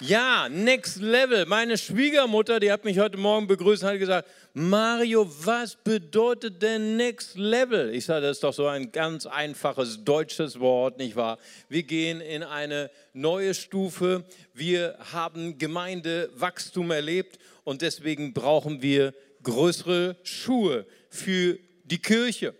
Ja, Next Level. Meine Schwiegermutter, die hat mich heute Morgen begrüßt und hat gesagt, Mario, was bedeutet denn Next Level? Ich sage, das ist doch so ein ganz einfaches deutsches Wort, nicht wahr? Wir gehen in eine neue Stufe. Wir haben Gemeindewachstum erlebt und deswegen brauchen wir größere Schuhe für die Kirche.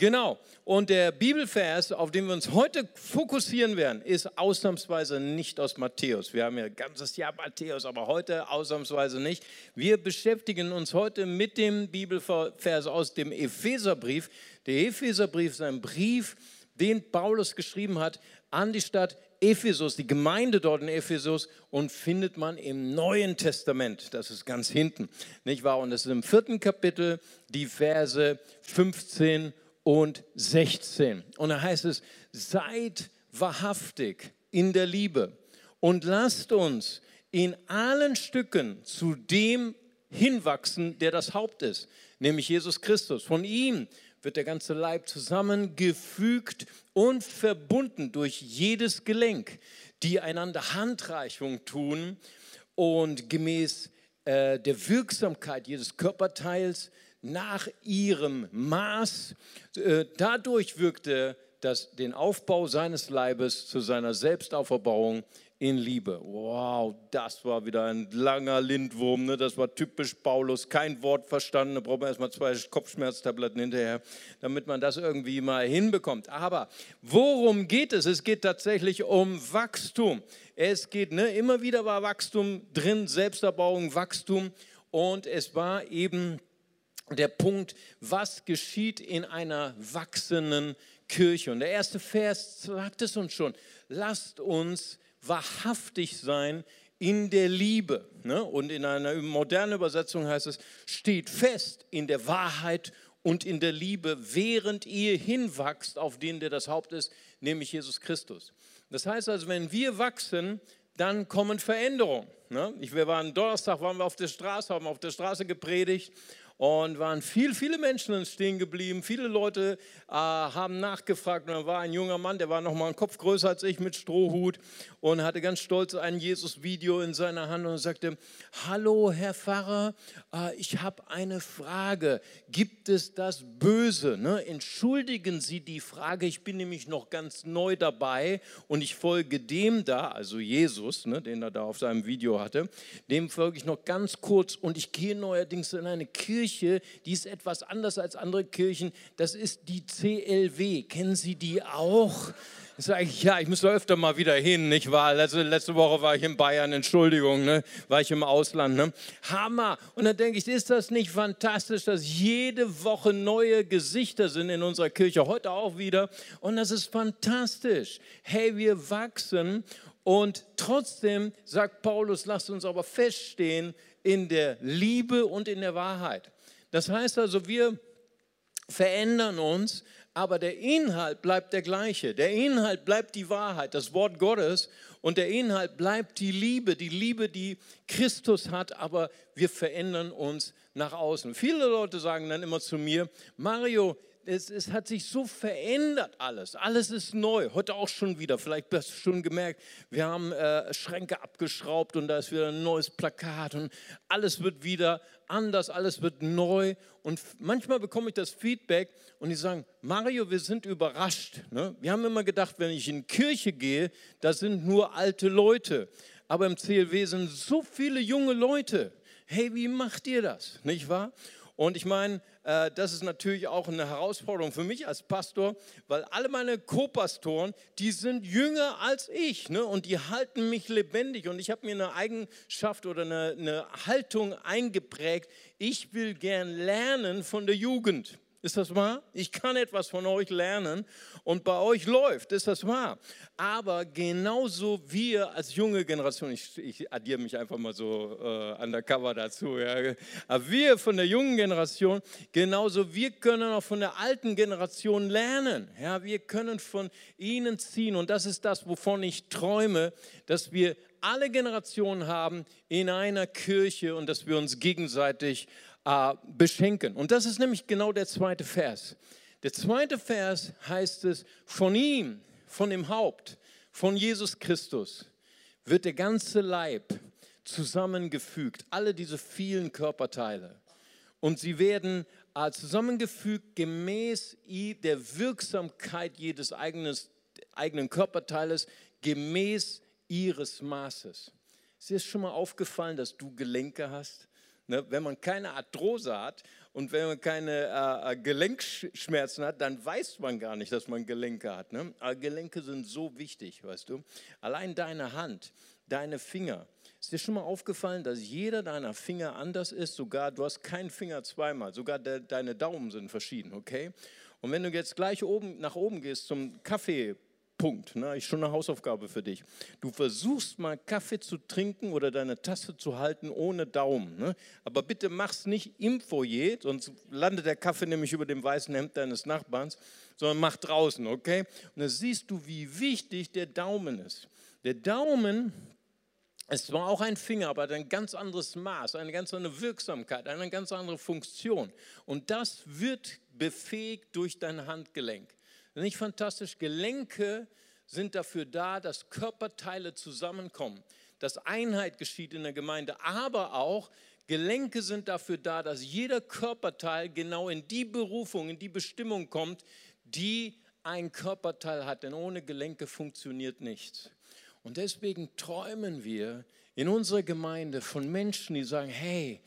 Genau. Und der Bibelvers, auf den wir uns heute fokussieren werden, ist ausnahmsweise nicht aus Matthäus. Wir haben ja ganzes Jahr Matthäus, aber heute ausnahmsweise nicht. Wir beschäftigen uns heute mit dem Bibelvers aus dem Epheserbrief. Der Epheserbrief ist ein Brief, den Paulus geschrieben hat an die Stadt Ephesus, die Gemeinde dort in Ephesus und findet man im Neuen Testament. Das ist ganz hinten, nicht wahr? Und das ist im vierten Kapitel die Verse 15 und 16. Und da heißt es, seid wahrhaftig in der Liebe und lasst uns in allen Stücken zu dem hinwachsen, der das Haupt ist, nämlich Jesus Christus. Von ihm wird der ganze Leib zusammengefügt und verbunden durch jedes Gelenk, die einander Handreichung tun und gemäß äh, der Wirksamkeit jedes Körperteils nach ihrem Maß. Äh, dadurch wirkte das den Aufbau seines Leibes zu seiner Selbstauferbauung in Liebe. Wow, das war wieder ein langer Lindwurm. Ne? Das war typisch Paulus. Kein Wort verstanden. Da braucht man erstmal zwei Kopfschmerztabletten hinterher, damit man das irgendwie mal hinbekommt. Aber worum geht es? Es geht tatsächlich um Wachstum. Es geht, ne, immer wieder war Wachstum drin, Selbsterbauung, Wachstum. Und es war eben der Punkt, was geschieht in einer wachsenden Kirche. Und der erste Vers sagt es uns schon, lasst uns wahrhaftig sein in der Liebe. Ne? Und in einer modernen Übersetzung heißt es, steht fest in der Wahrheit und in der Liebe, während ihr hinwachst auf den, der das Haupt ist, nämlich Jesus Christus. Das heißt also, wenn wir wachsen, dann kommen Veränderungen. Ne? wir waren Donnerstag, waren wir auf der Straße, haben auf der Straße gepredigt und waren viel, viele Menschen stehen geblieben. Viele Leute äh, haben nachgefragt. Und da war ein junger Mann, der war noch mal einen Kopf größer als ich mit Strohhut und hatte ganz stolz ein Jesus-Video in seiner Hand und sagte: Hallo, Herr Pfarrer, äh, ich habe eine Frage. Gibt es das Böse? Ne? Entschuldigen Sie die Frage. Ich bin nämlich noch ganz neu dabei und ich folge dem da, also Jesus, ne, den er da auf seinem Video hatte. Dem folge ich noch ganz kurz und ich gehe neuerdings in eine Kirche Kirche, die ist etwas anders als andere Kirchen. Das ist die CLW. Kennen Sie die auch? Sag ich, ja, ich muss da öfter mal wieder hin, nicht wahr? Letzte, letzte Woche war ich in Bayern, Entschuldigung, ne? war ich im Ausland. Ne? Hammer. Und dann denke ich, ist das nicht fantastisch, dass jede Woche neue Gesichter sind in unserer Kirche, heute auch wieder. Und das ist fantastisch. Hey, wir wachsen und trotzdem sagt Paulus, lasst uns aber feststehen in der Liebe und in der Wahrheit. Das heißt also, wir verändern uns, aber der Inhalt bleibt der gleiche. Der Inhalt bleibt die Wahrheit, das Wort Gottes und der Inhalt bleibt die Liebe, die Liebe, die Christus hat, aber wir verändern uns nach außen. Viele Leute sagen dann immer zu mir, Mario, es, es, hat sich so verändert alles. Alles ist neu. Heute auch schon wieder. Vielleicht hast du schon gemerkt, wir haben äh, Schränke abgeschraubt und da ist wieder ein neues Plakat und alles wird wieder anders, alles wird neu. Und manchmal bekomme ich das Feedback und die sagen, Mario, wir sind überrascht. Ne? Wir haben immer gedacht, wenn ich in Kirche gehe, da sind nur alte Leute. Aber im CLW sind so viele junge Leute. Hey, wie macht ihr das? Nicht wahr? Und ich meine, das ist natürlich auch eine Herausforderung für mich als Pastor, weil alle meine Co-Pastoren, die sind jünger als ich ne? und die halten mich lebendig. Und ich habe mir eine Eigenschaft oder eine, eine Haltung eingeprägt. Ich will gern lernen von der Jugend. Ist das wahr? Ich kann etwas von euch lernen und bei euch läuft. Ist das wahr? Aber genauso wir als junge Generation, ich, ich addiere mich einfach mal so äh, undercover dazu, ja. aber wir von der jungen Generation, genauso wir können auch von der alten Generation lernen. Ja, wir können von ihnen ziehen und das ist das, wovon ich träume, dass wir alle Generationen haben in einer Kirche und dass wir uns gegenseitig äh, beschenken. Und das ist nämlich genau der zweite Vers. Der zweite Vers heißt es, von ihm, von dem Haupt, von Jesus Christus, wird der ganze Leib zusammengefügt, alle diese vielen Körperteile. Und sie werden äh, zusammengefügt gemäß der Wirksamkeit jedes eigenes, eigenen Körperteiles, gemäß ihres Maßes. Ist dir schon mal aufgefallen, dass du Gelenke hast? Ne, wenn man keine Arthrose hat und wenn man keine äh, äh, Gelenkschmerzen hat, dann weiß man gar nicht, dass man Gelenke hat. Ne? Aber Gelenke sind so wichtig, weißt du. Allein deine Hand, deine Finger. Ist dir schon mal aufgefallen, dass jeder deiner Finger anders ist? Sogar, du hast keinen Finger zweimal, sogar de, deine Daumen sind verschieden, okay? Und wenn du jetzt gleich oben, nach oben gehst zum Kaffee, Punkt. Ne? Ich schon eine Hausaufgabe für dich. Du versuchst mal Kaffee zu trinken oder deine Tasse zu halten ohne Daumen. Ne? Aber bitte mach's nicht im Foyer, sonst landet der Kaffee nämlich über dem weißen Hemd deines Nachbarns, sondern mach draußen, okay? Und dann siehst du, wie wichtig der Daumen ist. Der Daumen ist zwar auch ein Finger, aber ein ganz anderes Maß, eine ganz andere Wirksamkeit, eine ganz andere Funktion. Und das wird befähigt durch dein Handgelenk. Nicht fantastisch? Gelenke sind dafür da, dass Körperteile zusammenkommen, dass Einheit geschieht in der Gemeinde, aber auch Gelenke sind dafür da, dass jeder Körperteil genau in die Berufung, in die Bestimmung kommt, die ein Körperteil hat. Denn ohne Gelenke funktioniert nichts. Und deswegen träumen wir in unserer Gemeinde von Menschen, die sagen, hey,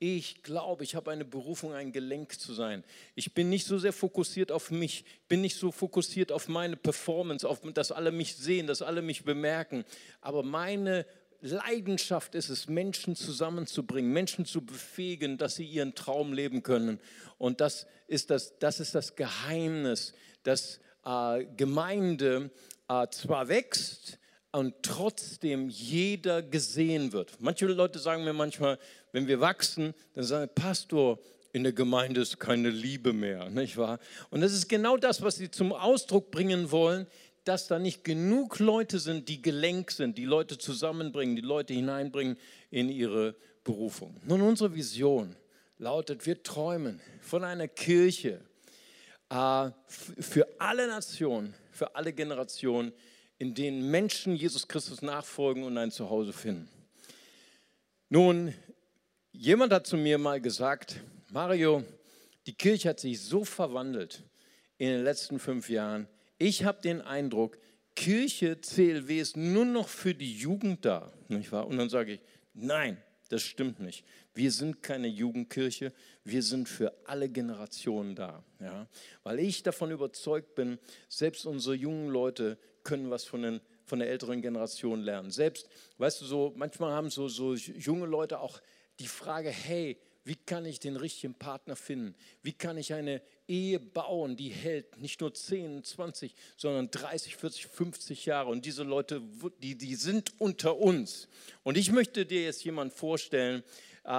ich glaube, ich habe eine Berufung, ein Gelenk zu sein. Ich bin nicht so sehr fokussiert auf mich, bin nicht so fokussiert auf meine Performance, auf dass alle mich sehen, dass alle mich bemerken. Aber meine Leidenschaft ist es, Menschen zusammenzubringen, Menschen zu befähigen, dass sie ihren Traum leben können. Und das ist das, das, ist das Geheimnis, dass äh, Gemeinde äh, zwar wächst, und trotzdem jeder gesehen wird. Manche Leute sagen mir manchmal, wenn wir wachsen, dann sagen, Pastor, in der Gemeinde ist keine Liebe mehr, nicht wahr? Und das ist genau das, was sie zum Ausdruck bringen wollen, dass da nicht genug Leute sind, die gelenkt sind, die Leute zusammenbringen, die Leute hineinbringen in ihre Berufung. Nun, unsere Vision lautet, wir träumen von einer Kirche äh, für alle Nationen, für alle Generationen, in denen Menschen Jesus Christus nachfolgen und ein Zuhause finden. Nun, Jemand hat zu mir mal gesagt, Mario, die Kirche hat sich so verwandelt in den letzten fünf Jahren. Ich habe den Eindruck, Kirche, CLW ist nur noch für die Jugend da. Und dann sage ich, nein, das stimmt nicht. Wir sind keine Jugendkirche, wir sind für alle Generationen da. Ja? Weil ich davon überzeugt bin, selbst unsere jungen Leute können was von, den, von der älteren Generation lernen. Selbst, weißt du, so manchmal haben so, so junge Leute auch die Frage, hey, wie kann ich den richtigen Partner finden? Wie kann ich eine Ehe bauen, die hält nicht nur 10, 20, sondern 30, 40, 50 Jahre? Und diese Leute, die, die sind unter uns. Und ich möchte dir jetzt jemanden vorstellen,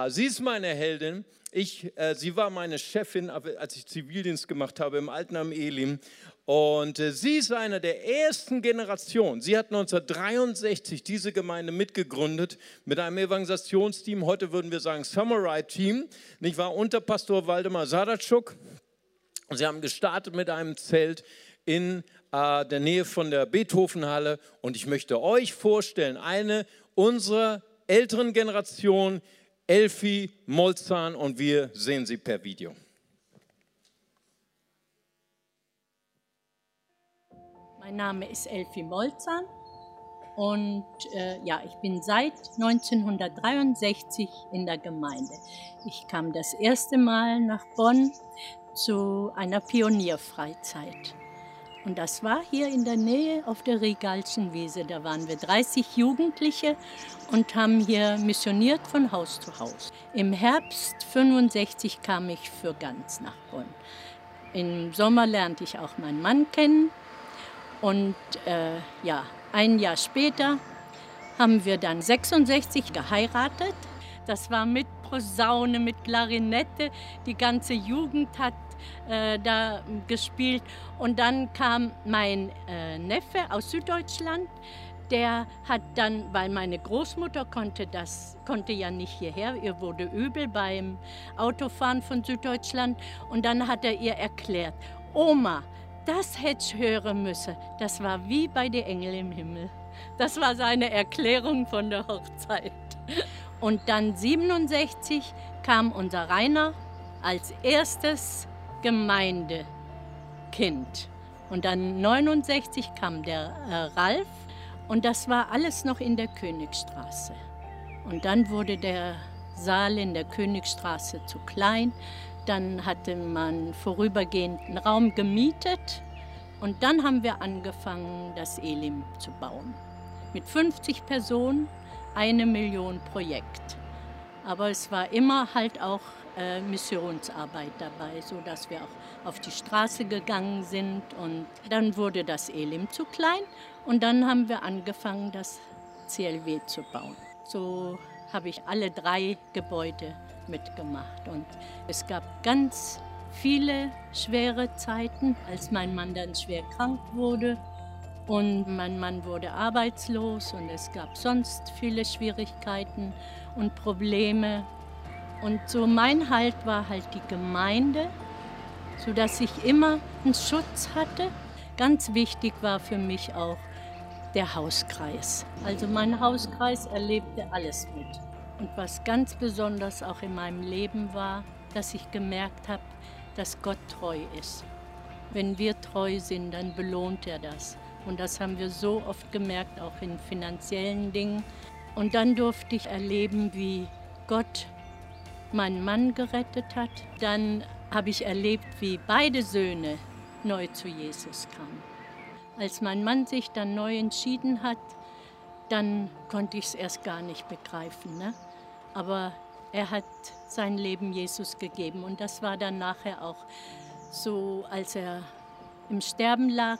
sie ist meine Heldin. Ich, äh, sie war meine Chefin, als ich Zivildienst gemacht habe im Altenheim Elim. Und äh, sie ist eine der ersten Generationen. Sie hat 1963 diese Gemeinde mitgegründet mit einem Evangelisationsteam. Heute würden wir sagen Samurai-Team. Nicht wahr? Unter Pastor Waldemar Sadatschuk. Sie haben gestartet mit einem Zelt in äh, der Nähe von der Beethovenhalle. Und ich möchte euch vorstellen, eine unserer älteren Generationen, Elfi Molzahn, und wir sehen sie per Video. Mein Name ist Elfi Molzan und äh, ja, ich bin seit 1963 in der Gemeinde. Ich kam das erste Mal nach Bonn zu einer Pionierfreizeit. Und das war hier in der Nähe auf der Regalschen Wiese. Da waren wir 30 Jugendliche und haben hier missioniert von Haus zu Haus. Im Herbst 65 kam ich für ganz nach Bonn. Im Sommer lernte ich auch meinen Mann kennen und äh, ja, ein Jahr später haben wir dann 66 geheiratet. Das war mit Posaune, mit Klarinette. Die ganze Jugend hat äh, da gespielt. Und dann kam mein äh, Neffe aus Süddeutschland. Der hat dann, weil meine Großmutter konnte das, konnte ja nicht hierher, ihr wurde übel beim Autofahren von Süddeutschland. Und dann hat er ihr erklärt, Oma, das hätte ich hören müssen. Das war wie bei den Engeln im Himmel. Das war seine Erklärung von der Hochzeit. Und dann 67 kam unser Rainer als erstes Gemeindekind. Und dann 69 kam der äh, Ralf und das war alles noch in der Königstraße. Und dann wurde der Saal in der Königstraße zu klein. Dann hatte man vorübergehend einen Raum gemietet und dann haben wir angefangen, das Elim zu bauen. Mit 50 Personen, eine Million Projekt. Aber es war immer halt auch äh, Missionsarbeit dabei, sodass wir auch auf die Straße gegangen sind. Und dann wurde das Elim zu klein und dann haben wir angefangen, das CLW zu bauen. So habe ich alle drei Gebäude mitgemacht. Und es gab ganz viele schwere Zeiten, als mein Mann dann schwer krank wurde. Und mein Mann wurde arbeitslos und es gab sonst viele Schwierigkeiten und Probleme. Und so mein Halt war halt die Gemeinde, sodass ich immer einen Schutz hatte. Ganz wichtig war für mich auch der Hauskreis. Also mein Hauskreis erlebte alles mit. Und was ganz besonders auch in meinem Leben war, dass ich gemerkt habe, dass Gott treu ist. Wenn wir treu sind, dann belohnt er das. Und das haben wir so oft gemerkt, auch in finanziellen Dingen. Und dann durfte ich erleben, wie Gott meinen Mann gerettet hat. Dann habe ich erlebt, wie beide Söhne neu zu Jesus kamen. Als mein Mann sich dann neu entschieden hat, dann konnte ich es erst gar nicht begreifen. Ne? Aber er hat sein Leben Jesus gegeben. Und das war dann nachher auch so, als er im Sterben lag,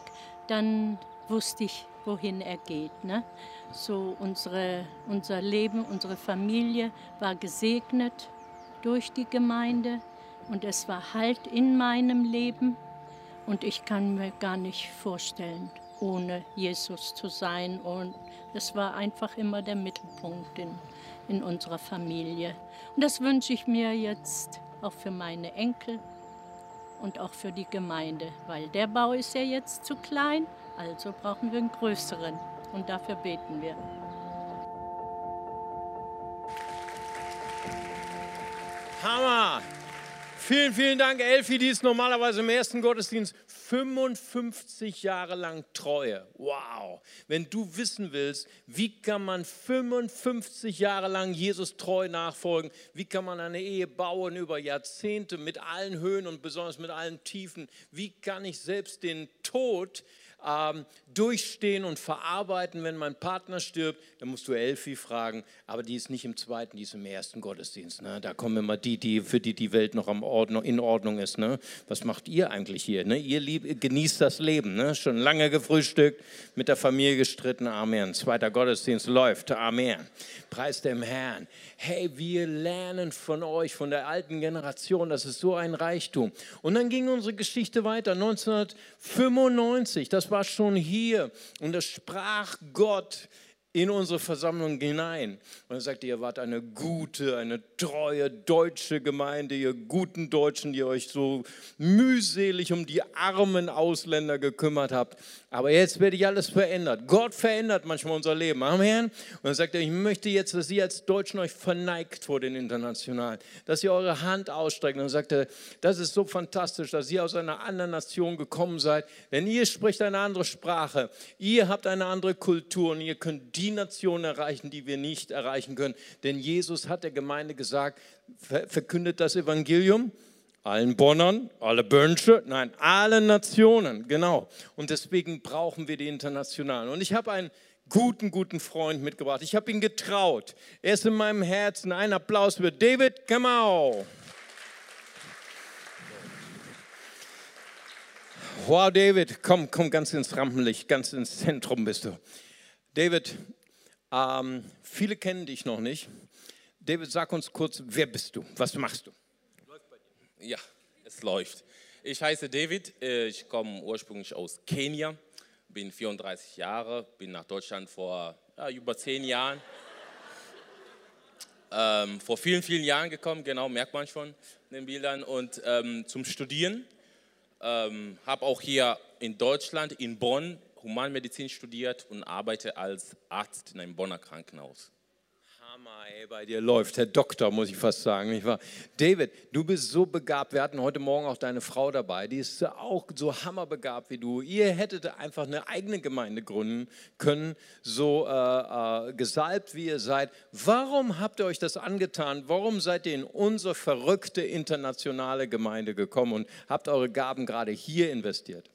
dann wusste ich, wohin er geht. Ne? So unsere, unser Leben, unsere Familie war gesegnet durch die Gemeinde und es war Halt in meinem Leben. Und ich kann mir gar nicht vorstellen, ohne Jesus zu sein. Und es war einfach immer der Mittelpunkt in, in unserer Familie. Und das wünsche ich mir jetzt auch für meine Enkel und auch für die Gemeinde, weil der Bau ist ja jetzt zu klein, also brauchen wir einen größeren. Und dafür beten wir. Hammer! Vielen, vielen Dank, Elfi, die ist normalerweise im ersten Gottesdienst 55 Jahre lang Treue. Wow. Wenn du wissen willst, wie kann man 55 Jahre lang Jesus treu nachfolgen, wie kann man eine Ehe bauen über Jahrzehnte mit allen Höhen und besonders mit allen Tiefen, wie kann ich selbst den Tod ähm, durchstehen und verarbeiten, wenn mein Partner stirbt, dann musst du Elfi fragen, aber die ist nicht im zweiten, die ist im ersten Gottesdienst. Ne? Da kommen immer die, die, für die die Welt noch Ordnung, in Ordnung ist. Ne? Was macht ihr eigentlich hier? Ne? Ihr lieb, genießt das Leben, ne? schon lange gefrühstückt, mit der Familie gestritten, Amen. Zweiter Gottesdienst läuft, Amen. Preis dem Herrn. Hey, wir lernen von euch, von der alten Generation, das ist so ein Reichtum. Und dann ging unsere Geschichte weiter, 1995, das war schon hier. Und da sprach Gott in unsere Versammlung hinein. Und er sagte, ihr wart eine gute, eine treue deutsche Gemeinde, ihr guten Deutschen, die euch so mühselig um die armen Ausländer gekümmert habt. Aber jetzt werde ich alles verändert. Gott verändert manchmal unser Leben. Amen. Und er, ich möchte jetzt, dass ihr als Deutschen euch verneigt vor den Internationalen, dass ihr eure Hand ausstreckt. Und er, das ist so fantastisch, dass ihr aus einer anderen Nation gekommen seid. Denn ihr spricht eine andere Sprache. Ihr habt eine andere Kultur und ihr könnt die Nationen erreichen, die wir nicht erreichen können. Denn Jesus hat der Gemeinde gesagt, verkündet das Evangelium allen Bonnern, alle Bönsche, nein, alle Nationen, genau. Und deswegen brauchen wir die Internationalen. Und ich habe einen guten, guten Freund mitgebracht. Ich habe ihn getraut. Er ist in meinem Herzen. Ein Applaus für David Kamau. Wow, David, komm, komm ganz ins Rampenlicht, ganz ins Zentrum bist du. David, ähm, viele kennen dich noch nicht. David, sag uns kurz, wer bist du? Was machst du? Ja, es läuft. Ich heiße David, äh, ich komme ursprünglich aus Kenia, bin 34 Jahre, bin nach Deutschland vor ja, über zehn Jahren. Ähm, vor vielen, vielen Jahren gekommen, genau, merkt man schon in den Bildern, und ähm, zum Studieren. Ähm, habe auch hier in Deutschland, in Bonn, Humanmedizin studiert und arbeite als Arzt in einem Bonner Krankenhaus. Hammer, ey, bei dir läuft. Herr Doktor, muss ich fast sagen, nicht wahr? David, du bist so begabt. Wir hatten heute Morgen auch deine Frau dabei. Die ist auch so hammerbegabt wie du. Ihr hättet einfach eine eigene Gemeinde gründen können, so äh, äh, gesalbt wie ihr seid. Warum habt ihr euch das angetan? Warum seid ihr in unsere verrückte internationale Gemeinde gekommen und habt eure Gaben gerade hier investiert?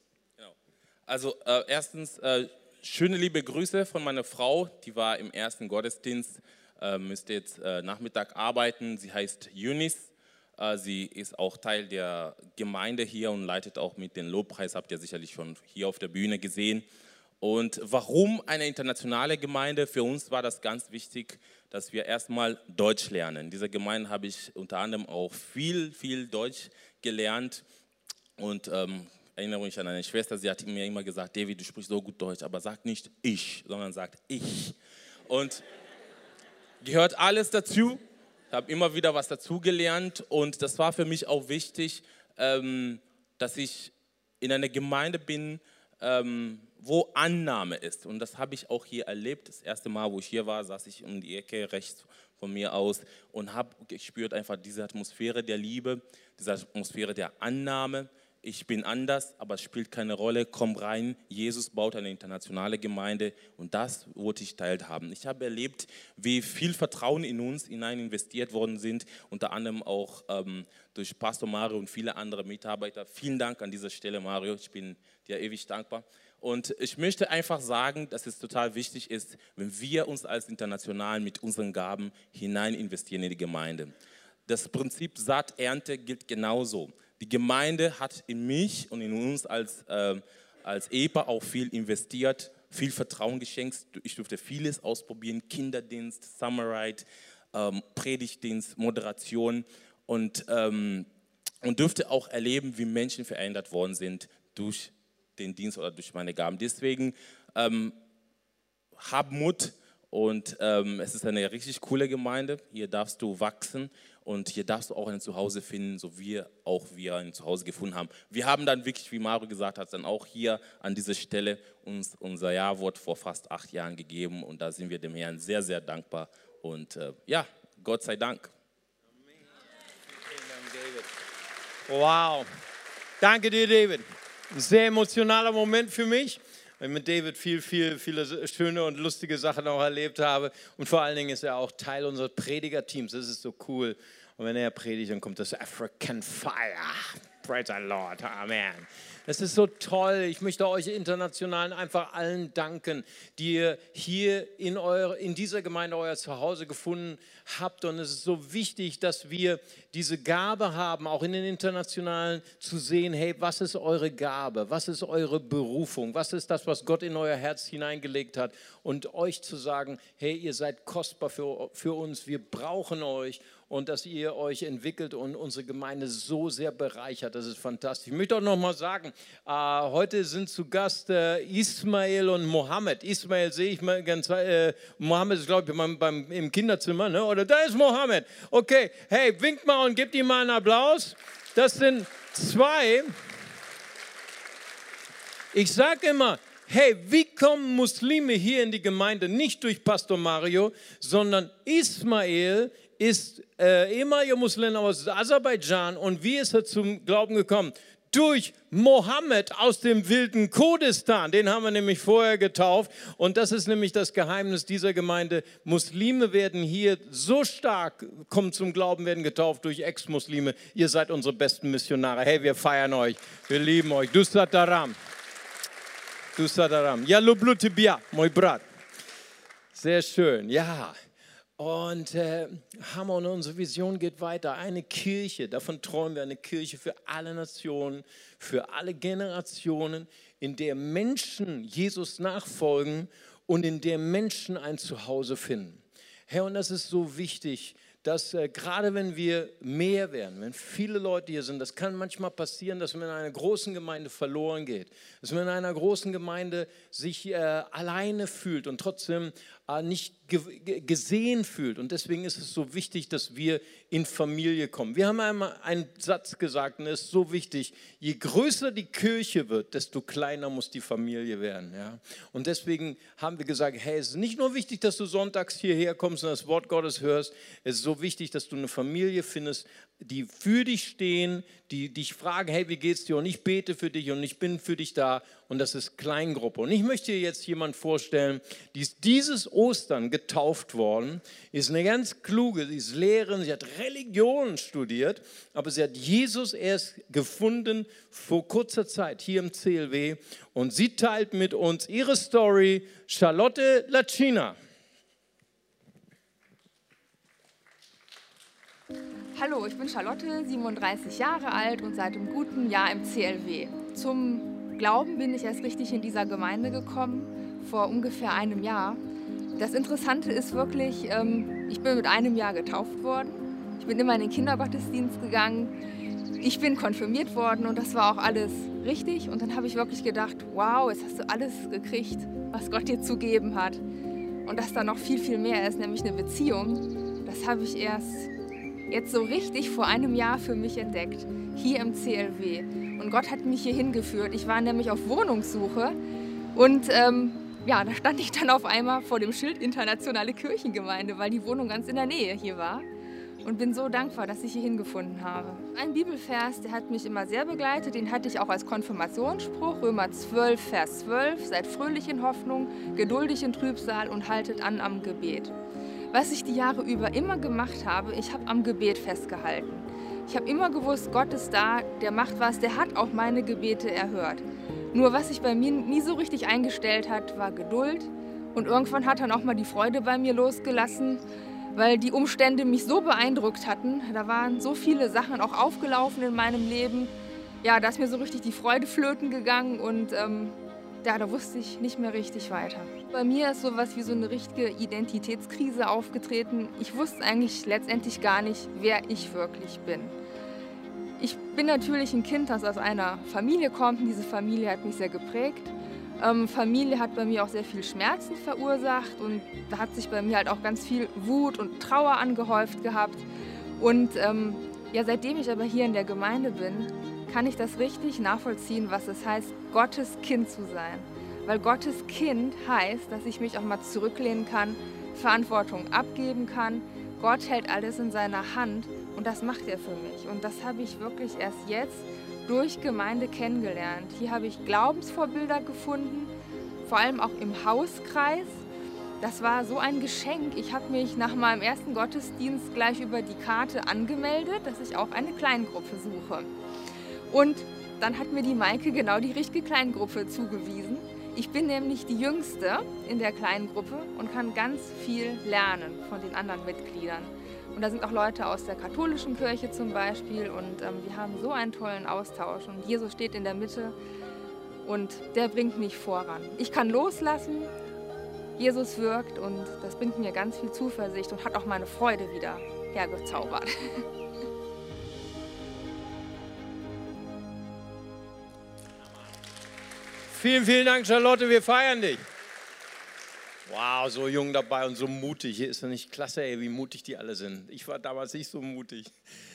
Also äh, erstens, äh, schöne liebe Grüße von meiner Frau. Die war im ersten Gottesdienst äh, müsste jetzt äh, Nachmittag arbeiten. Sie heißt Eunice. Äh, sie ist auch Teil der Gemeinde hier und leitet auch mit den Lobpreis, habt ihr sicherlich schon hier auf der Bühne gesehen. Und warum eine internationale Gemeinde? Für uns war das ganz wichtig, dass wir erstmal Deutsch lernen. In dieser Gemeinde habe ich unter anderem auch viel, viel Deutsch gelernt. Und ähm, erinnere mich an eine Schwester, sie hat mir immer gesagt, David, du sprichst so gut Deutsch, aber sag nicht ich, sondern sag ich. Und gehört alles dazu. Ich habe immer wieder was dazugelernt und das war für mich auch wichtig, ähm, dass ich in einer Gemeinde bin, ähm, wo Annahme ist. Und das habe ich auch hier erlebt. Das erste Mal, wo ich hier war, saß ich um die Ecke rechts von mir aus und habe gespürt einfach diese Atmosphäre der Liebe, diese Atmosphäre der Annahme, ich bin anders, aber es spielt keine Rolle, komm rein. Jesus baut eine internationale Gemeinde und das wollte ich teilhaben. Ich habe erlebt, wie viel Vertrauen in uns hinein investiert worden sind, unter anderem auch ähm, durch Pastor Mario und viele andere Mitarbeiter. Vielen Dank an dieser Stelle, Mario. Ich bin dir ewig dankbar. Und ich möchte einfach sagen, dass es total wichtig ist, wenn wir uns als International mit unseren Gaben hinein investieren in die Gemeinde. Das Prinzip Saat-Ernte gilt genauso. Die Gemeinde hat in mich und in uns als, äh, als Ehepaar auch viel investiert, viel Vertrauen geschenkt. Ich durfte vieles ausprobieren: Kinderdienst, Summerite, ähm, Predigtdienst, Moderation und, ähm, und durfte auch erleben, wie Menschen verändert worden sind durch den Dienst oder durch meine Gaben. Deswegen ähm, hab Mut und ähm, es ist eine richtig coole Gemeinde. Hier darfst du wachsen und hier darfst du auch ein Zuhause finden, so wie auch wir ein Zuhause gefunden haben. Wir haben dann wirklich, wie Mario gesagt hat, dann auch hier an dieser Stelle uns unser Ja-Wort vor fast acht Jahren gegeben und da sind wir dem Herrn sehr, sehr dankbar. Und äh, ja, Gott sei Dank. Wow. Danke dir, David. Sehr emotionaler Moment für mich weil ich mit David viel, viel, viele schöne und lustige Sachen auch erlebt habe. Und vor allen Dingen ist er auch Teil unseres Predigerteams. Das ist so cool. Und wenn er predigt, dann kommt das African Fire. Praise the Lord. Amen. Das ist so toll. Ich möchte euch international einfach allen danken, die ihr hier in, eure, in dieser Gemeinde euer Zuhause gefunden habt. Und es ist so wichtig, dass wir diese Gabe haben, auch in den internationalen zu sehen, hey, was ist eure Gabe? Was ist eure Berufung? Was ist das, was Gott in euer Herz hineingelegt hat? Und euch zu sagen, hey, ihr seid kostbar für, für uns, wir brauchen euch und dass ihr euch entwickelt und unsere Gemeinde so sehr bereichert. Das ist fantastisch. Ich möchte auch noch mal sagen, heute sind zu Gast äh, Ismail und Mohammed. Ismail sehe ich mal ganz, äh, Mohammed ist glaube ich beim, beim, im Kinderzimmer, ne? oder da ist Mohammed. Okay, hey, winkt mal und gebt ihm mal einen Applaus. Das sind zwei. Ich sage immer, hey, wie kommen Muslime hier in die Gemeinde? Nicht durch Pastor Mario, sondern Ismail ist äh, ehemaliger Muslim aus Aserbaidschan und wie ist er zum Glauben gekommen? Durch Mohammed aus dem wilden Kurdistan. Den haben wir nämlich vorher getauft. Und das ist nämlich das Geheimnis dieser Gemeinde. Muslime werden hier so stark, kommen zum Glauben, werden getauft durch Ex-Muslime. Ihr seid unsere besten Missionare. Hey, wir feiern euch. Wir lieben euch. Du Sataram. Du Sataram. Ja, Lublutibia, mein Brat. Sehr schön. Ja. Und äh, Hammer und unsere Vision geht weiter. Eine Kirche, davon träumen wir, eine Kirche für alle Nationen, für alle Generationen, in der Menschen Jesus nachfolgen und in der Menschen ein Zuhause finden. Herr, und das ist so wichtig, dass äh, gerade wenn wir mehr werden, wenn viele Leute hier sind, das kann manchmal passieren, dass man in einer großen Gemeinde verloren geht, dass man in einer großen Gemeinde sich äh, alleine fühlt und trotzdem äh, nicht gesehen fühlt. Und deswegen ist es so wichtig, dass wir in Familie kommen. Wir haben einmal einen Satz gesagt, und es ist so wichtig, je größer die Kirche wird, desto kleiner muss die Familie werden. Ja? Und deswegen haben wir gesagt, hey, es ist nicht nur wichtig, dass du sonntags hierher kommst und das Wort Gottes hörst, es ist so wichtig, dass du eine Familie findest, die für dich stehen, die dich fragen, hey, wie geht's dir? Und ich bete für dich und ich bin für dich da. Und das ist Kleingruppe. Und ich möchte dir jetzt jemand vorstellen, die ist dieses Ostern getauft worden, ist eine ganz kluge, sie ist Lehrerin, sie hat Religion studiert, aber sie hat Jesus erst gefunden vor kurzer Zeit hier im CLW. Und sie teilt mit uns ihre Story, Charlotte Lacina. Hallo, ich bin Charlotte, 37 Jahre alt und seit einem guten Jahr im CLW. Zum Glauben bin ich erst richtig in dieser Gemeinde gekommen, vor ungefähr einem Jahr. Das Interessante ist wirklich, ähm, ich bin mit einem Jahr getauft worden. Ich bin immer in den Kindergottesdienst gegangen. Ich bin konfirmiert worden und das war auch alles richtig. Und dann habe ich wirklich gedacht, wow, jetzt hast du alles gekriegt, was Gott dir zu geben hat. Und dass da noch viel, viel mehr ist, nämlich eine Beziehung, das habe ich erst jetzt so richtig vor einem Jahr für mich entdeckt, hier im CLW. Und Gott hat mich hier hingeführt. Ich war nämlich auf Wohnungssuche und ähm, ja, da stand ich dann auf einmal vor dem Schild Internationale Kirchengemeinde, weil die Wohnung ganz in der Nähe hier war. Und bin so dankbar, dass ich hier hingefunden habe. Ein Bibelvers, der hat mich immer sehr begleitet, den hatte ich auch als Konfirmationsspruch, Römer 12, Vers 12, seid fröhlich in Hoffnung, geduldig in Trübsal und haltet an am Gebet was ich die Jahre über immer gemacht habe, ich habe am Gebet festgehalten. Ich habe immer gewusst, Gott ist da, der macht was, der hat auch meine Gebete erhört. Nur was sich bei mir nie so richtig eingestellt hat, war Geduld. Und irgendwann hat dann auch mal die Freude bei mir losgelassen, weil die Umstände mich so beeindruckt hatten. Da waren so viele Sachen auch aufgelaufen in meinem Leben. Ja, da ist mir so richtig die Freude flöten gegangen und ähm, ja, da wusste ich nicht mehr richtig weiter. Bei mir ist sowas wie so eine richtige Identitätskrise aufgetreten. Ich wusste eigentlich letztendlich gar nicht, wer ich wirklich bin. Ich bin natürlich ein Kind, das aus einer Familie kommt und diese Familie hat mich sehr geprägt. Ähm, Familie hat bei mir auch sehr viel Schmerzen verursacht und da hat sich bei mir halt auch ganz viel Wut und Trauer angehäuft gehabt. Und ähm, ja, seitdem ich aber hier in der Gemeinde bin, kann ich das richtig nachvollziehen, was es heißt, Gottes Kind zu sein. Weil Gottes Kind heißt, dass ich mich auch mal zurücklehnen kann, Verantwortung abgeben kann. Gott hält alles in seiner Hand und das macht er für mich. Und das habe ich wirklich erst jetzt durch Gemeinde kennengelernt. Hier habe ich Glaubensvorbilder gefunden, vor allem auch im Hauskreis. Das war so ein Geschenk. Ich habe mich nach meinem ersten Gottesdienst gleich über die Karte angemeldet, dass ich auch eine Kleingruppe suche. Und dann hat mir die Maike genau die richtige Kleingruppe zugewiesen. Ich bin nämlich die Jüngste in der kleinen Gruppe und kann ganz viel lernen von den anderen Mitgliedern. Und da sind auch Leute aus der katholischen Kirche zum Beispiel und ähm, wir haben so einen tollen Austausch. Und Jesus steht in der Mitte und der bringt mich voran. Ich kann loslassen, Jesus wirkt und das bringt mir ganz viel Zuversicht und hat auch meine Freude wieder hergezaubert. Vielen, vielen Dank, Charlotte. Wir feiern dich. Wow, so jung dabei und so mutig. Hier ist ja nicht klasse, ey, wie mutig die alle sind. Ich war damals nicht so mutig.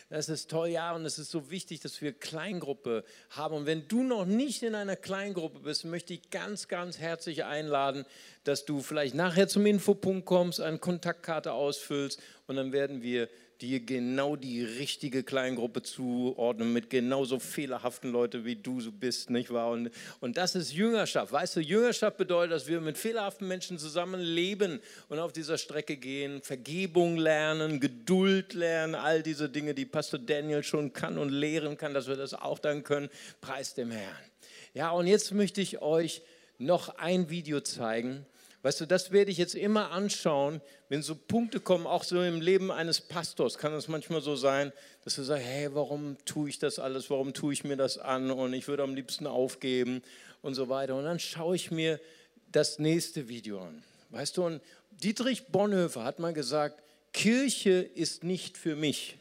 Das ist toll, ja, und es ist so wichtig, dass wir Kleingruppe haben. Und wenn du noch nicht in einer Kleingruppe bist, möchte ich ganz, ganz herzlich einladen, dass du vielleicht nachher zum Infopunkt kommst, eine Kontaktkarte ausfüllst und dann werden wir dir genau die richtige Kleingruppe zuordnen mit genauso fehlerhaften Leuten, wie du so bist, nicht wahr? Und, und das ist Jüngerschaft. Weißt du, Jüngerschaft bedeutet, dass wir mit fehlerhaften Menschen zusammen leben und auf dieser Strecke gehen, Vergebung lernen, Geduld lernen, all diese Dinge, die Pastor Daniel schon kann und lehren kann, dass wir das auch dann können. Preis dem Herrn. Ja, und jetzt möchte ich euch noch ein Video zeigen. Weißt du, das werde ich jetzt immer anschauen, wenn so Punkte kommen, auch so im Leben eines Pastors kann es manchmal so sein, dass du sagst, hey, warum tue ich das alles, warum tue ich mir das an und ich würde am liebsten aufgeben und so weiter. Und dann schaue ich mir das nächste Video an. Weißt du, und Dietrich Bonhoeffer hat mal gesagt, Kirche ist nicht für mich,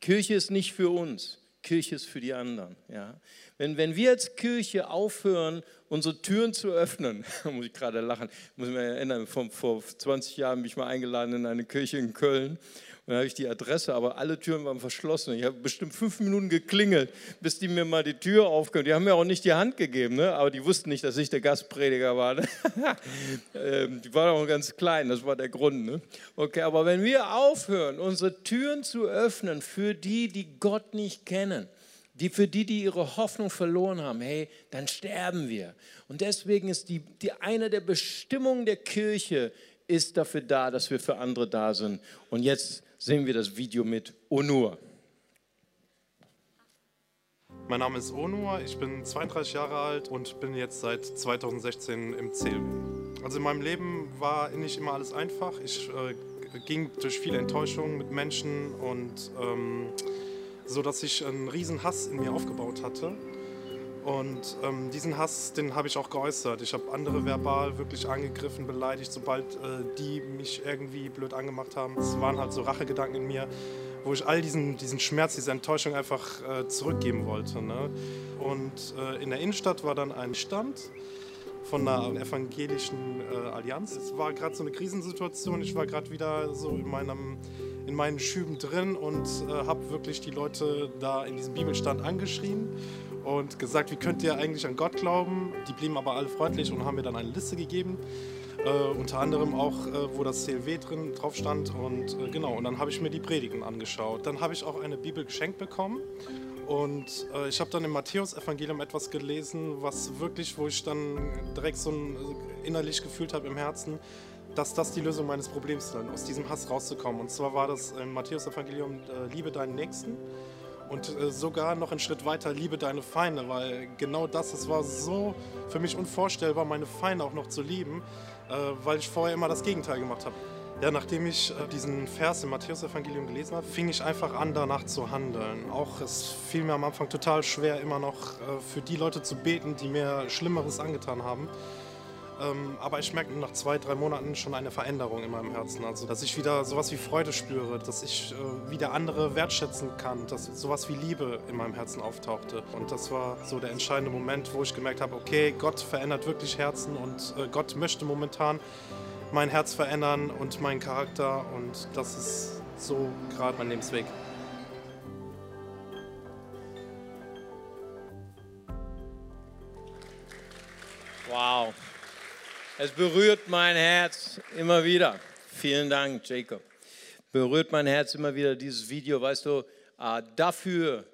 Kirche ist nicht für uns, Kirche ist für die anderen. Ja? Wenn, wenn wir als Kirche aufhören, unsere Türen zu öffnen. Muss ich gerade lachen. Ich muss mich erinnern, vor, vor 20 Jahren bin ich mal eingeladen in eine Kirche in Köln. Und da habe ich die Adresse, aber alle Türen waren verschlossen. Ich habe bestimmt fünf Minuten geklingelt, bis die mir mal die Tür aufgehen. Die haben mir auch nicht die Hand gegeben, ne? aber die wussten nicht, dass ich der Gastprediger war. Ne? Ähm, die waren auch ganz klein, das war der Grund. Ne? Okay, aber wenn wir aufhören, unsere Türen zu öffnen für die, die Gott nicht kennen, die für die, die ihre Hoffnung verloren haben, hey, dann sterben wir. Und deswegen ist die, die eine der Bestimmungen der Kirche ist dafür da, dass wir für andere da sind. Und jetzt sehen wir das Video mit Onur. Mein Name ist Onur, ich bin 32 Jahre alt und bin jetzt seit 2016 im CLW. Also in meinem Leben war nicht immer alles einfach. Ich äh, ging durch viele Enttäuschungen mit Menschen und ähm, so, dass ich einen riesen Hass in mir aufgebaut hatte. Und ähm, diesen Hass, den habe ich auch geäußert. Ich habe andere verbal wirklich angegriffen, beleidigt, sobald äh, die mich irgendwie blöd angemacht haben. Es waren halt so Rachegedanken in mir, wo ich all diesen, diesen Schmerz, diese Enttäuschung einfach äh, zurückgeben wollte. Ne? Und äh, in der Innenstadt war dann ein Stand von einer evangelischen äh, Allianz. Es war gerade so eine Krisensituation. Ich war gerade wieder so in meinem in meinen Schüben drin und äh, habe wirklich die Leute da in diesem Bibelstand angeschrien und gesagt, wie könnt ihr eigentlich an Gott glauben? Die blieben aber alle freundlich und haben mir dann eine Liste gegeben. Äh, unter anderem auch, äh, wo das CLW drin drauf stand. Und äh, genau, und dann habe ich mir die Predigen angeschaut. Dann habe ich auch eine Bibel geschenkt bekommen. Und äh, ich habe dann im Matthäus-Evangelium etwas gelesen, was wirklich, wo ich dann direkt so ein, äh, innerlich gefühlt habe im Herzen, dass das die Lösung meines Problems ist, aus diesem Hass rauszukommen. Und zwar war das im Matthäus-Evangelium, äh, liebe deinen Nächsten und äh, sogar noch einen Schritt weiter, liebe deine Feinde, weil genau das, es war so für mich unvorstellbar, meine Feinde auch noch zu lieben, äh, weil ich vorher immer das Gegenteil gemacht habe. Ja, nachdem ich äh, diesen Vers im Matthäus-Evangelium gelesen habe, fing ich einfach an, danach zu handeln. Auch es fiel mir am Anfang total schwer, immer noch für die Leute zu beten, die mir Schlimmeres angetan haben. Ähm, aber ich merke nach zwei, drei Monaten schon eine Veränderung in meinem Herzen. Also, dass ich wieder sowas wie Freude spüre, dass ich äh, wieder andere wertschätzen kann, dass sowas wie Liebe in meinem Herzen auftauchte. Und das war so der entscheidende Moment, wo ich gemerkt habe, okay, Gott verändert wirklich Herzen und äh, Gott möchte momentan mein Herz verändern und meinen Charakter. Und das ist so gerade mein Lebensweg. Wow. Es berührt mein Herz immer wieder. Vielen Dank, Jacob. Berührt mein Herz immer wieder dieses Video. Weißt du, äh, dafür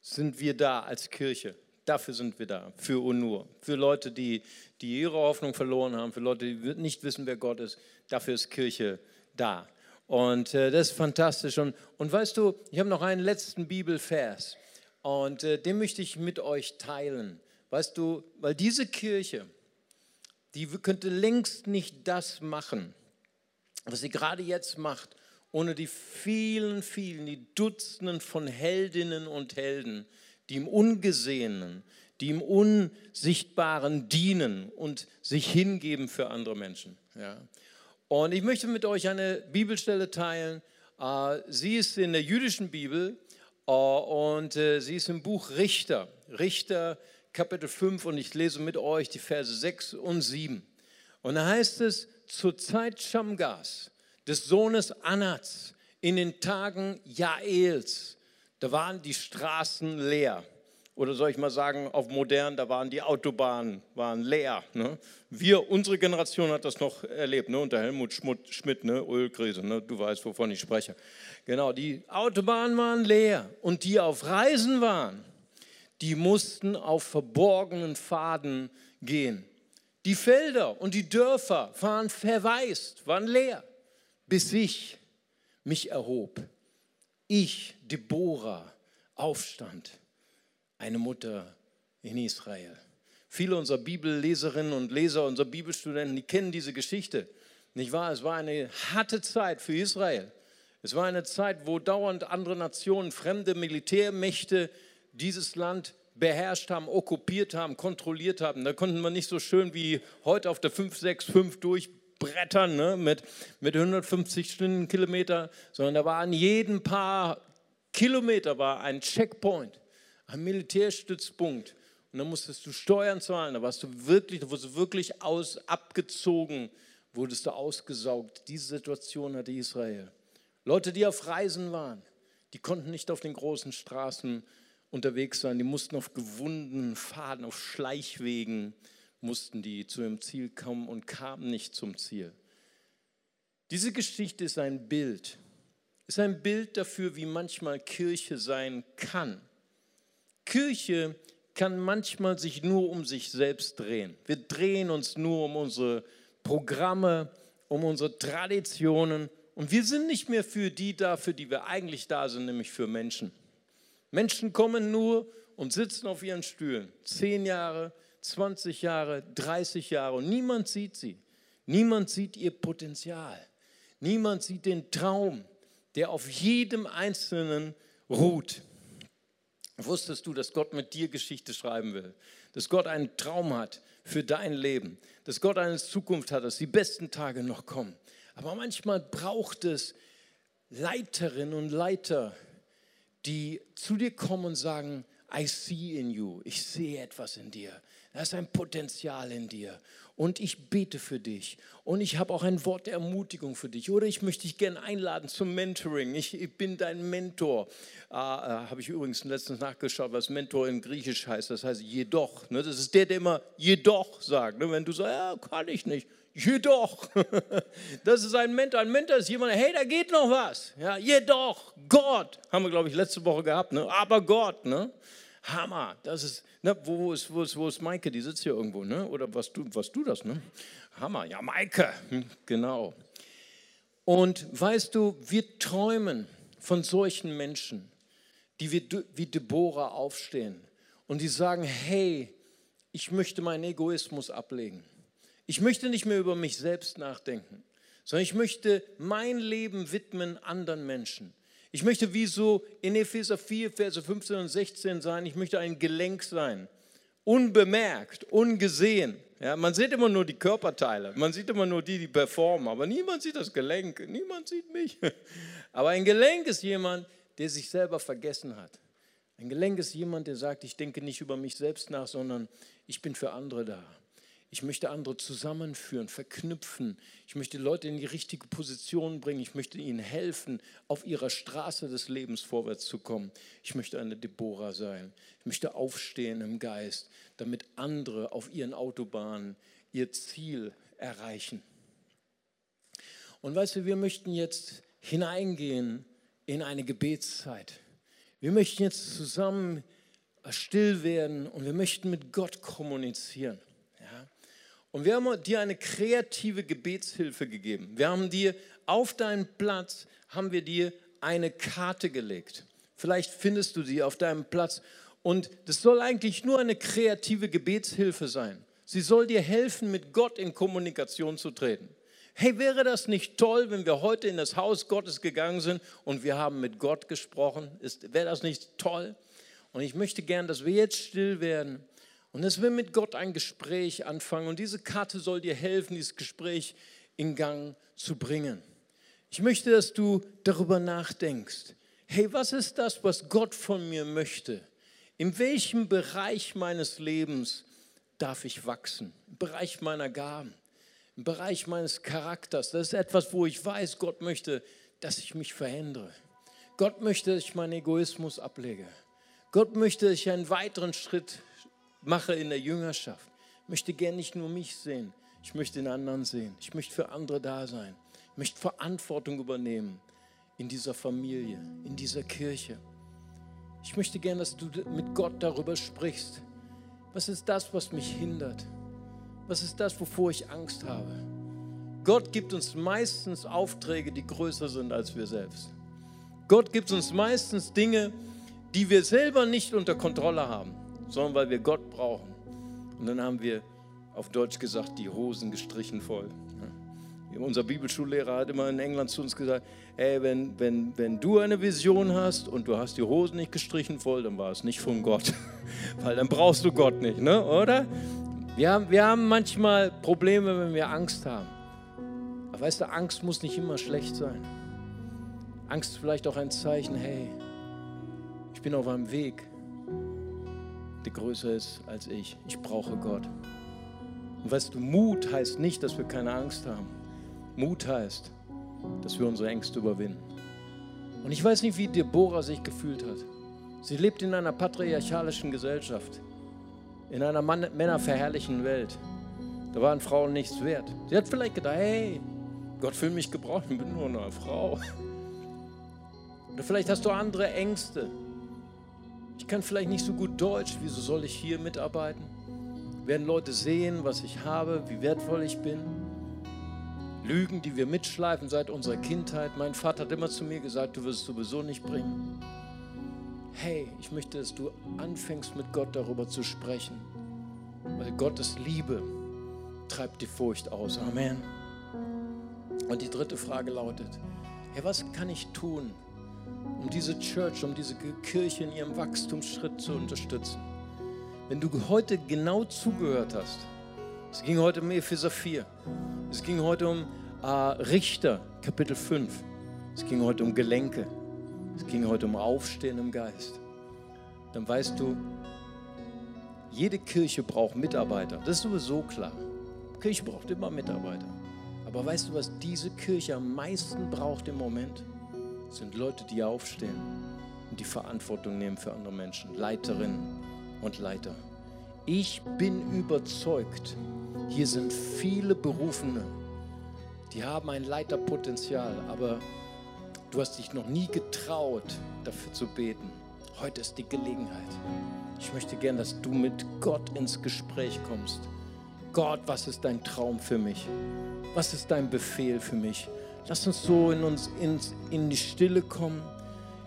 sind wir da als Kirche. Dafür sind wir da, für UNUR. Für Leute, die, die ihre Hoffnung verloren haben, für Leute, die nicht wissen, wer Gott ist. Dafür ist Kirche da. Und äh, das ist fantastisch. Und, und weißt du, ich habe noch einen letzten Bibelvers. Und äh, den möchte ich mit euch teilen. Weißt du, weil diese Kirche, die könnte längst nicht das machen, was sie gerade jetzt macht, ohne die vielen, vielen, die Dutzenden von Heldinnen und Helden, die im Ungesehenen, die im Unsichtbaren dienen und sich hingeben für andere Menschen. Ja. Und ich möchte mit euch eine Bibelstelle teilen. Äh, sie ist in der jüdischen Bibel äh, und äh, sie ist im Buch Richter. Richter Kapitel 5 und ich lese mit euch die Verse 6 und 7. Und da heißt es, zur Zeit Schamgas, des Sohnes Anats, in den Tagen Jaels, da waren die Straßen leer. Oder soll ich mal sagen, auf modern, da waren die Autobahnen waren leer. Ne? Wir, unsere Generation hat das noch erlebt, ne? unter Helmut Schmidt, ne? Ölkrise, ne? du weißt, wovon ich spreche. Genau, die Autobahnen waren leer und die auf Reisen waren, die mussten auf verborgenen Pfaden gehen. Die Felder und die Dörfer waren verwaist, waren leer, bis ich mich erhob. Ich, Deborah, aufstand, eine Mutter in Israel. Viele unserer Bibelleserinnen und Leser, unserer Bibelstudenten, die kennen diese Geschichte. Nicht wahr? Es war eine harte Zeit für Israel. Es war eine Zeit, wo dauernd andere Nationen, fremde Militärmächte dieses Land beherrscht haben, okkupiert haben, kontrolliert haben. Da konnten wir nicht so schön wie heute auf der 565 durchbrettern ne, mit, mit 150 Stundenkilometer, sondern da war an jedem paar Kilometer war ein Checkpoint, ein Militärstützpunkt. und dann musstest du Steuern zahlen, da warst du wirklich, da wurdest du wirklich aus, abgezogen, wurdest du ausgesaugt. Diese Situation hatte Israel. Leute, die auf Reisen waren, die konnten nicht auf den großen Straßen unterwegs sein, die mussten auf gewundenen Pfaden, auf Schleichwegen, mussten die zu ihrem Ziel kommen und kamen nicht zum Ziel. Diese Geschichte ist ein Bild, ist ein Bild dafür, wie manchmal Kirche sein kann. Kirche kann manchmal sich nur um sich selbst drehen. Wir drehen uns nur um unsere Programme, um unsere Traditionen und wir sind nicht mehr für die da, für die wir eigentlich da sind, nämlich für Menschen. Menschen kommen nur und sitzen auf ihren Stühlen. Zehn Jahre, 20 Jahre, 30 Jahre und niemand sieht sie. Niemand sieht ihr Potenzial. Niemand sieht den Traum, der auf jedem Einzelnen ruht. Wusstest du, dass Gott mit dir Geschichte schreiben will? Dass Gott einen Traum hat für dein Leben? Dass Gott eine Zukunft hat, dass die besten Tage noch kommen? Aber manchmal braucht es Leiterinnen und Leiter, die zu dir kommen und sagen, I see in you, ich sehe etwas in dir. Da ist ein Potenzial in dir. Und ich bete für dich. Und ich habe auch ein Wort der Ermutigung für dich. Oder ich möchte dich gerne einladen zum Mentoring. Ich, ich bin dein Mentor. Äh, äh, habe ich übrigens letztens nachgeschaut, was Mentor in Griechisch heißt. Das heißt jedoch. Ne? Das ist der, der immer jedoch sagt. Ne? Wenn du sagst, ja, kann ich nicht. Jedoch. Das ist ein Mentor. Ein Mentor ist jemand, hey, da geht noch was. Ja, jedoch, Gott. Haben wir, glaube ich, letzte Woche gehabt. Ne? Aber Gott. Ne? Hammer. Das ist, ne, wo, ist, wo, ist, wo ist Maike? Die sitzt hier irgendwo, ne? Oder was du, was du das, ne? Hammer. Ja, Maike. Hm, genau. Und weißt du, wir träumen von solchen Menschen, die wie, wie Deborah aufstehen und die sagen, hey, ich möchte meinen Egoismus ablegen. Ich möchte nicht mehr über mich selbst nachdenken, sondern ich möchte mein Leben widmen anderen Menschen. Ich möchte wie so in Epheser 4, Verse 15 und 16 sein, ich möchte ein Gelenk sein, unbemerkt, ungesehen. Ja, man sieht immer nur die Körperteile, man sieht immer nur die, die performen, aber niemand sieht das Gelenk, niemand sieht mich. Aber ein Gelenk ist jemand, der sich selber vergessen hat. Ein Gelenk ist jemand, der sagt, ich denke nicht über mich selbst nach, sondern ich bin für andere da. Ich möchte andere zusammenführen, verknüpfen. Ich möchte Leute in die richtige Position bringen. Ich möchte ihnen helfen, auf ihrer Straße des Lebens vorwärts zu kommen. Ich möchte eine Deborah sein. Ich möchte aufstehen im Geist, damit andere auf ihren Autobahnen ihr Ziel erreichen. Und weißt du, wir möchten jetzt hineingehen in eine Gebetszeit. Wir möchten jetzt zusammen still werden und wir möchten mit Gott kommunizieren. Und wir haben dir eine kreative Gebetshilfe gegeben. Wir haben dir auf deinen Platz, haben wir dir eine Karte gelegt. Vielleicht findest du sie auf deinem Platz. Und das soll eigentlich nur eine kreative Gebetshilfe sein. Sie soll dir helfen, mit Gott in Kommunikation zu treten. Hey, wäre das nicht toll, wenn wir heute in das Haus Gottes gegangen sind und wir haben mit Gott gesprochen? wäre das nicht toll? Und ich möchte gern, dass wir jetzt still werden und dass wir mit Gott ein Gespräch anfangen. Und diese Karte soll dir helfen, dieses Gespräch in Gang zu bringen. Ich möchte, dass du darüber nachdenkst. Hey, was ist das, was Gott von mir möchte? In welchem Bereich meines Lebens darf ich wachsen? Im Bereich meiner Gaben, im Bereich meines Charakters. Das ist etwas, wo ich weiß, Gott möchte, dass ich mich verändere. Gott möchte, dass ich meinen Egoismus ablege. Gott möchte, dass ich einen weiteren Schritt mache in der Jüngerschaft. Ich möchte gern nicht nur mich sehen, ich möchte den anderen sehen. Ich möchte für andere da sein. Ich möchte Verantwortung übernehmen in dieser Familie, in dieser Kirche. Ich möchte gern, dass du mit Gott darüber sprichst. Was ist das, was mich hindert? Was ist das, wovor ich Angst habe? Gott gibt uns meistens Aufträge, die größer sind als wir selbst. Gott gibt uns meistens Dinge, die wir selber nicht unter Kontrolle haben sondern weil wir Gott brauchen. Und dann haben wir auf Deutsch gesagt, die Hosen gestrichen voll. Unser Bibelschullehrer hat immer in England zu uns gesagt, ey, wenn, wenn, wenn du eine Vision hast und du hast die Hosen nicht gestrichen voll, dann war es nicht von Gott. Weil dann brauchst du Gott nicht, ne? oder? Wir haben, wir haben manchmal Probleme, wenn wir Angst haben. Aber weißt du, Angst muss nicht immer schlecht sein. Angst ist vielleicht auch ein Zeichen, hey, ich bin auf einem Weg. Der größer ist als ich. Ich brauche Gott. Und weißt du, Mut heißt nicht, dass wir keine Angst haben. Mut heißt, dass wir unsere Ängste überwinden. Und ich weiß nicht, wie Deborah sich gefühlt hat. Sie lebt in einer patriarchalischen Gesellschaft, in einer Mann männerverherrlichen Welt. Da waren Frauen nichts wert. Sie hat vielleicht gedacht, hey, Gott will mich gebrauchen, ich bin nur eine Frau. Oder vielleicht hast du andere Ängste. Ich kann vielleicht nicht so gut Deutsch, wieso soll ich hier mitarbeiten? Werden Leute sehen, was ich habe, wie wertvoll ich bin? Lügen, die wir mitschleifen seit unserer Kindheit. Mein Vater hat immer zu mir gesagt, du wirst es sowieso nicht bringen. Hey, ich möchte, dass du anfängst mit Gott darüber zu sprechen, weil Gottes Liebe treibt die Furcht aus. Amen. Und die dritte Frage lautet, hey, was kann ich tun, um diese Church, um diese Kirche in ihrem Wachstumsschritt zu unterstützen? Wenn du heute genau zugehört hast, es ging heute um Epheser 4. Es ging heute um äh, Richter, Kapitel 5. Es ging heute um Gelenke. Es ging heute um Aufstehen im Geist. Dann weißt du, jede Kirche braucht Mitarbeiter. Das ist sowieso klar. Kirche braucht immer Mitarbeiter. Aber weißt du, was diese Kirche am meisten braucht im Moment? Sind Leute, die aufstehen und die Verantwortung nehmen für andere Menschen. Leiterinnen und Leiter. Ich bin überzeugt, hier sind viele Berufene, die haben ein Leiterpotenzial, aber du hast dich noch nie getraut, dafür zu beten. Heute ist die Gelegenheit. Ich möchte gern, dass du mit Gott ins Gespräch kommst. Gott, was ist dein Traum für mich? Was ist dein Befehl für mich? Lass uns so in uns in, in die Stille kommen,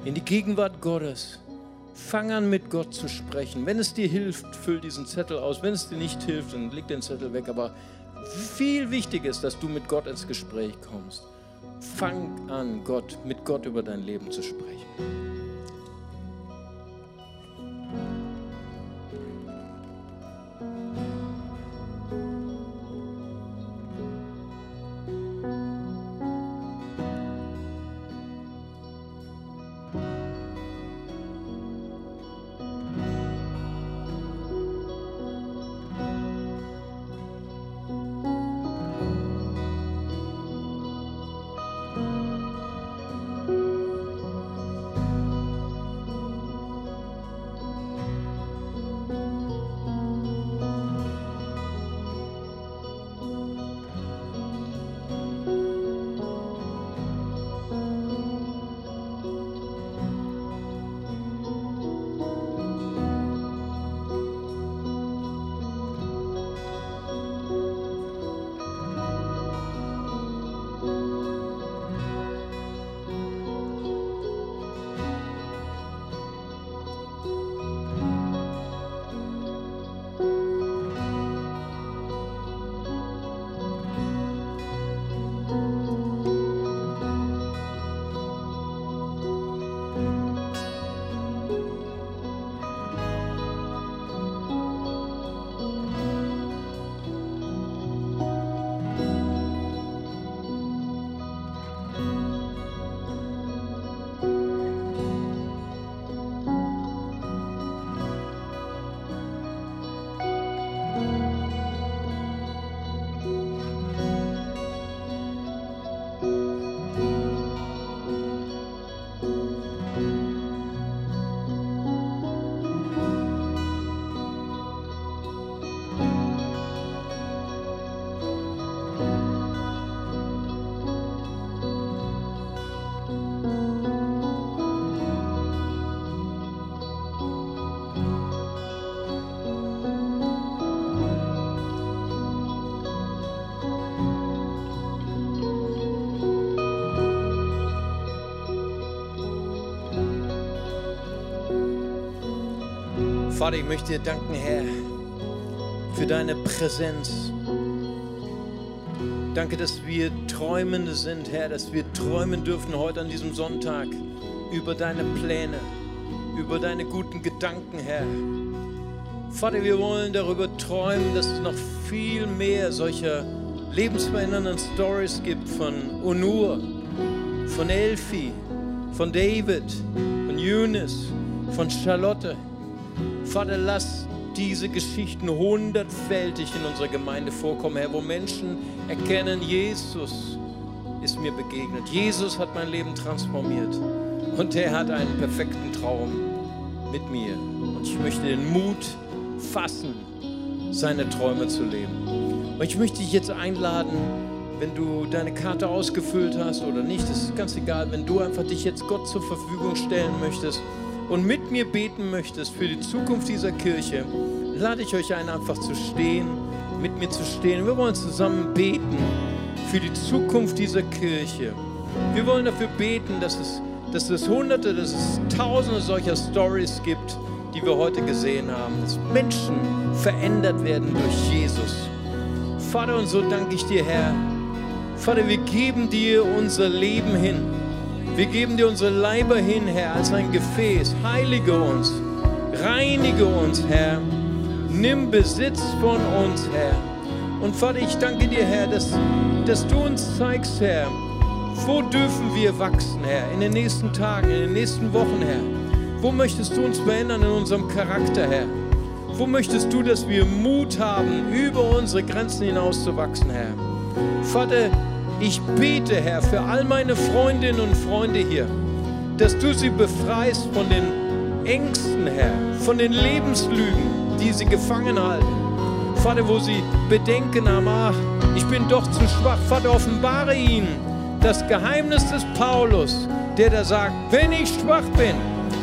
in die Gegenwart Gottes. Fang an mit Gott zu sprechen. Wenn es dir hilft, füll diesen Zettel aus. Wenn es dir nicht hilft, dann leg den Zettel weg. Aber viel wichtiger ist, dass du mit Gott ins Gespräch kommst. Fang an, Gott, mit Gott über dein Leben zu sprechen. Vater, ich möchte dir danken, Herr, für deine Präsenz. Danke, dass wir Träumende sind, Herr, dass wir träumen dürfen heute an diesem Sonntag über deine Pläne, über deine guten Gedanken, Herr. Vater, wir wollen darüber träumen, dass es noch viel mehr solcher lebensverändernden Stories gibt von Onur, von Elfi, von David, von Eunice, von Charlotte. Vater, lass diese Geschichten hundertfältig in unserer Gemeinde vorkommen, Herr, wo Menschen erkennen, Jesus ist mir begegnet. Jesus hat mein Leben transformiert und er hat einen perfekten Traum mit mir. Und ich möchte den Mut fassen, seine Träume zu leben. Und ich möchte dich jetzt einladen, wenn du deine Karte ausgefüllt hast oder nicht, das ist ganz egal, wenn du einfach dich jetzt Gott zur Verfügung stellen möchtest und mit mir beten möchtest für die Zukunft dieser Kirche, lade ich euch ein, einfach zu stehen, mit mir zu stehen. Wir wollen zusammen beten für die Zukunft dieser Kirche. Wir wollen dafür beten, dass es, dass es hunderte, dass es tausende solcher Stories gibt, die wir heute gesehen haben, dass Menschen verändert werden durch Jesus. Vater, und so danke ich dir, Herr. Vater, wir geben dir unser Leben hin. Wir geben dir unsere Leiber hin, Herr, als ein Gefäß. Heilige uns, reinige uns, Herr. Nimm Besitz von uns, Herr. Und Vater, ich danke dir, Herr, dass, dass du uns zeigst, Herr, wo dürfen wir wachsen, Herr, in den nächsten Tagen, in den nächsten Wochen, Herr. Wo möchtest du uns verändern in unserem Charakter, Herr? Wo möchtest du, dass wir Mut haben, über unsere Grenzen hinaus zu wachsen, Herr? Vater, ich bete, Herr, für all meine Freundinnen und Freunde hier, dass du sie befreist von den Ängsten, Herr, von den Lebenslügen, die sie gefangen halten. Vater, wo sie Bedenken haben, ach, ich bin doch zu schwach. Vater, offenbare ihnen das Geheimnis des Paulus, der da sagt, wenn ich schwach bin,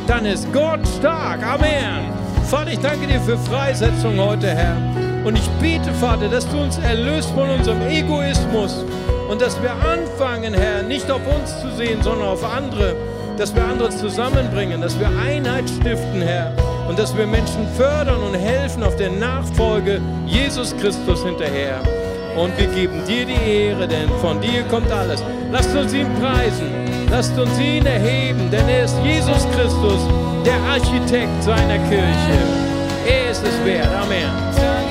dann ist Gott stark. Amen. Vater, ich danke dir für Freisetzung heute, Herr. Und ich bete, Vater, dass du uns erlöst von unserem Egoismus und dass wir anfangen, Herr, nicht auf uns zu sehen, sondern auf andere, dass wir andere zusammenbringen, dass wir Einheit stiften, Herr, und dass wir Menschen fördern und helfen auf der Nachfolge Jesus Christus hinterher. Und wir geben dir die Ehre, denn von dir kommt alles. Lasst uns ihn preisen, lasst uns ihn erheben, denn er ist Jesus Christus, der Architekt seiner Kirche. Er ist es wert. Amen.